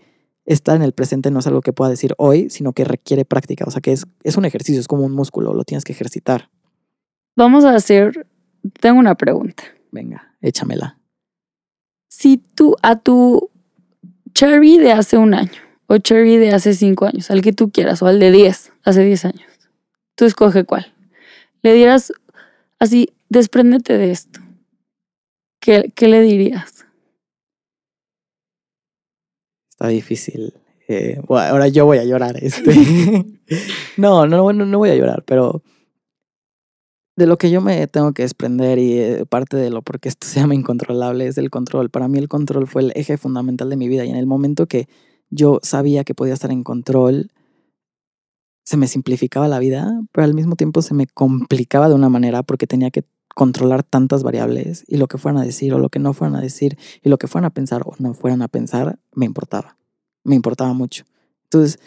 S2: estar en el presente no es algo que pueda decir hoy, sino que requiere práctica, o sea que es, es un ejercicio, es como un músculo, lo tienes que ejercitar.
S3: Vamos a hacer, tengo una pregunta.
S2: Venga, échamela.
S3: Si tú a tu Cherry de hace un año o Cherry de hace cinco años, al que tú quieras, o al de 10, hace 10 años, tú escoge cuál. Le dieras así, despréndete de esto. ¿Qué, qué le dirías?
S2: Está difícil. Eh, ahora yo voy a llorar. Este. no, no, bueno, no voy a llorar, pero de lo que yo me tengo que desprender y eh, parte de lo porque esto se llama incontrolable es el control. Para mí el control fue el eje fundamental de mi vida y en el momento que yo sabía que podía estar en control, se me simplificaba la vida, pero al mismo tiempo se me complicaba de una manera porque tenía que controlar tantas variables y lo que fueran a decir o lo que no fueran a decir y lo que fueran a pensar o no fueran a pensar, me importaba. Me importaba mucho. Entonces,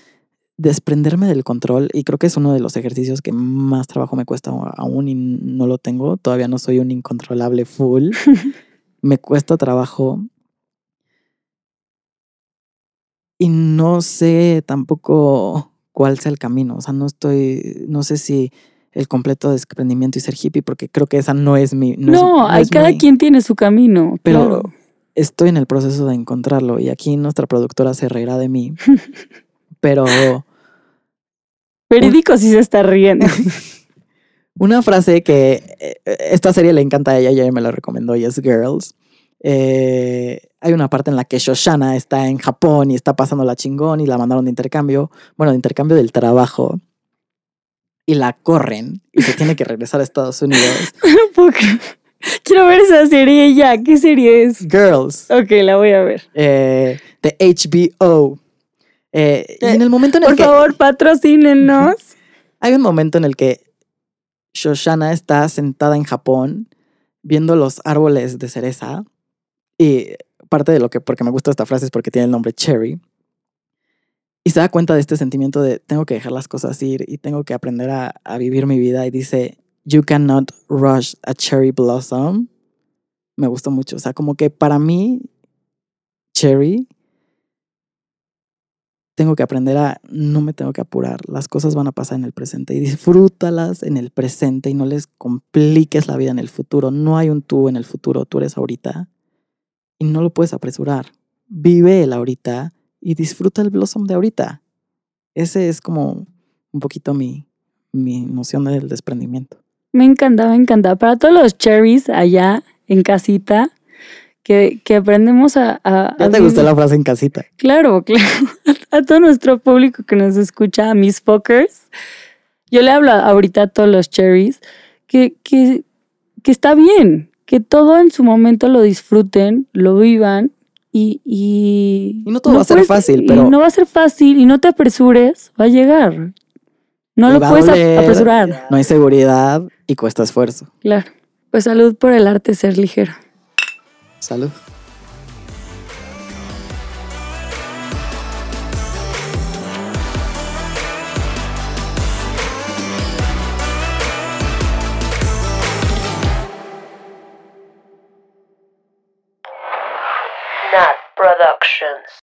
S2: desprenderme del control, y creo que es uno de los ejercicios que más trabajo me cuesta aún y no lo tengo, todavía no soy un incontrolable full, me cuesta trabajo. Y no sé tampoco cuál sea el camino, o sea, no estoy, no sé si el completo desprendimiento y ser hippie, porque creo que esa no es mi...
S3: No,
S2: es- no
S3: hay,
S2: es
S3: cada
S2: mi-
S3: quien tiene su camino.
S2: pero
S3: claro.
S2: estoy en el proceso de encontrarlo y aquí nuestra productora se reirá de mí. Pero
S3: Periódico sí se está riendo.
S2: una frase que eh, esta serie le encanta a ella, ella me la recomendó y es Girls. Eh, hay una parte en la que Shoshana está en Japón y está pasando la chingón y la mandaron de intercambio, bueno, de intercambio del trabajo. Y la corren y se tiene que regresar a Estados Unidos.
S3: Quiero ver esa serie ya. ¿Qué serie es?
S2: Girls,
S3: Ok, la voy a ver.
S2: eh, de HBO. Eh, y en el momento en el
S3: Por
S2: que...
S3: favor, patrocínenos.
S2: Hay un momento en el que Shoshana está sentada en Japón viendo los árboles de cereza y parte de lo que, porque me gusta esta frase es porque tiene el nombre Cherry. Y se da cuenta de este sentimiento de tengo que dejar las cosas ir y tengo que aprender a, vivir mi vida. Y dice, You cannot rush a cherry blossom. Me gustó mucho. O sea, como que para mí, Cherry, tengo que aprender a no me tengo que apurar. Las cosas van a pasar en el presente y disfrútalas en el presente y no les compliques la vida en el futuro. No hay un tú en el futuro, tú eres ahorita y no lo puedes apresurar. Vive el ahorita y disfruta el blossom de ahorita. Ese es como un poquito mi, mi noción del desprendimiento.
S3: Me encanta, me encanta. Para todos los cherries allá en casita, que, que aprendemos a... a-
S2: ¿Ya
S3: a
S2: te gustó la frase en casita?
S3: Claro, claro. A todo nuestro público que nos escucha, a mis fuckers, yo le hablo ahorita a todos los cherries que, que, que está bien, que todo en su momento lo disfruten, lo vivan y... Y,
S2: Y no todo va a ser fácil,
S3: y
S2: pero-
S3: no va a ser fácil y no te apresures, va a llegar. No
S2: Y
S3: lo puedes
S2: doler,
S3: apresurar.
S2: No hay seguridad y cuesta esfuerzo.
S3: Claro. Pues salud por el arte ser ligero.
S2: Salud.
S4: Productions.